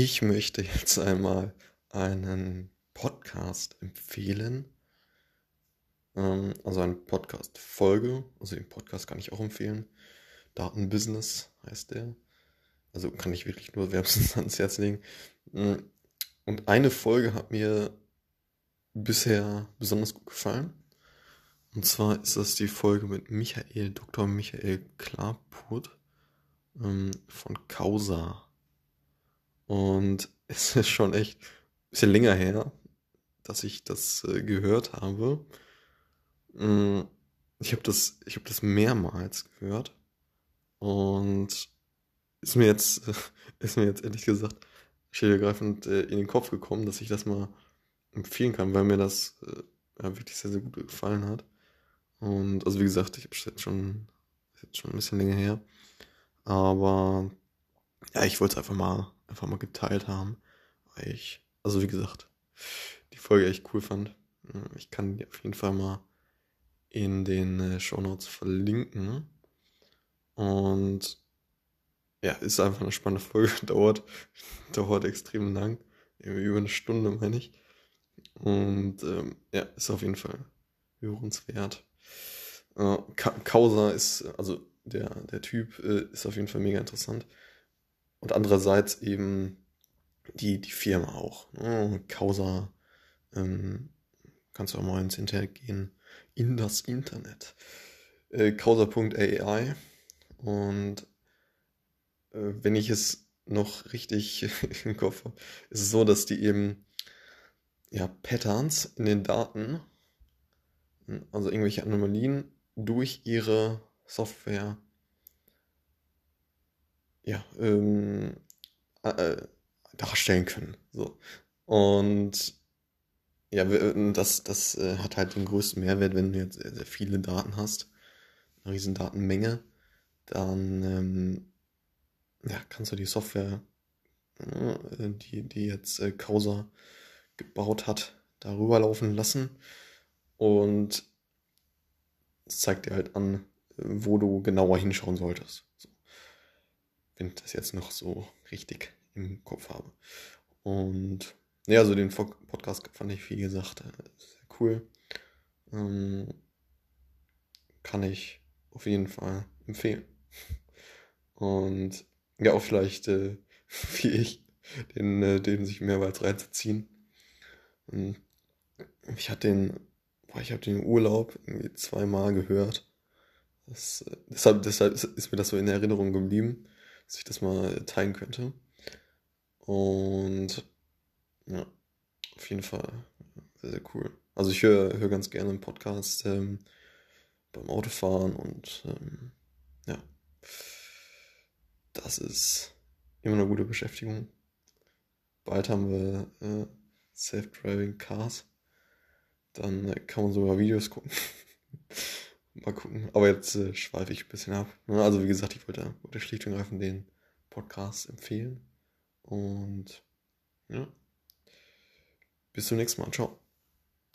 Ich möchte jetzt einmal einen Podcast empfehlen. Ähm, also eine Podcast-Folge. Also den Podcast kann ich auch empfehlen. Datenbusiness heißt der. Also kann ich wirklich nur wärmstens ans Herz legen. Mm, und eine Folge hat mir bisher besonders gut gefallen. Und zwar ist das die Folge mit Michael, Dr. Michael Klarput ähm, von Causa. Und es ist schon echt ein bisschen länger her, dass ich das äh, gehört habe. Mm, ich habe das, ich hab das mehrmals gehört. Und ist mir jetzt, ist mir jetzt ehrlich gesagt schildergreifend äh, in den Kopf gekommen, dass ich das mal empfehlen kann, weil mir das äh, ja, wirklich sehr, sehr gut gefallen hat. Und also wie gesagt, ich habe es jetzt schon, jetzt schon ein bisschen länger her. Aber ja, ich wollte es einfach mal, einfach mal geteilt haben, weil ich, also wie gesagt, die Folge echt cool fand. Ich kann die auf jeden Fall mal in den äh, Show Notes verlinken. Und ja, ist einfach eine spannende Folge, dauert, dauert extrem lang, über eine Stunde meine ich. Und ähm, ja, ist auf jeden Fall hörenswert. Äh, Causa ist, also der, der Typ äh, ist auf jeden Fall mega interessant. Und andererseits eben die, die Firma auch. Ne? Causa, ähm, kannst du auch mal ins Internet gehen, in das Internet. Äh, Causa.ai. Und äh, wenn ich es noch richtig im Kopf habe, ist es so, dass die eben ja, Patterns in den Daten, also irgendwelche Anomalien, durch ihre Software ja, ähm, äh, darstellen können. So. Und ja, das, das äh, hat halt den größten Mehrwert, wenn du jetzt sehr, sehr viele Daten hast, eine riesen Datenmenge, dann ähm, ja, kannst du die Software, äh, die, die jetzt äh, Causa gebaut hat, darüber laufen lassen und es zeigt dir halt an, wo du genauer hinschauen solltest. So. Wenn ich das jetzt noch so richtig im Kopf habe. Und ja, also den Podcast fand ich, wie gesagt, sehr cool. Ähm, kann ich auf jeden Fall empfehlen. Und ja, auch vielleicht, äh, wie ich, den, äh, dem sich mehrmals reinzuziehen. Und ich hatte den boah, ich habe den Urlaub irgendwie zweimal gehört. Das, äh, deshalb, deshalb ist mir das so in Erinnerung geblieben, dass ich das mal teilen könnte. Und ja, auf jeden Fall sehr, sehr cool. Also ich höre hör ganz gerne einen Podcast ähm, beim Autofahren und ähm, ja, das ist immer eine gute Beschäftigung. Bald haben wir äh, Self-Driving Cars. Dann äh, kann man sogar Videos gucken. Mal gucken. Aber jetzt äh, schweife ich ein bisschen ab. Ne? Also wie gesagt, ich wollte, wollte schlicht und ergreifend den Podcast empfehlen. Und ja. Bis zum nächsten Mal. Ciao.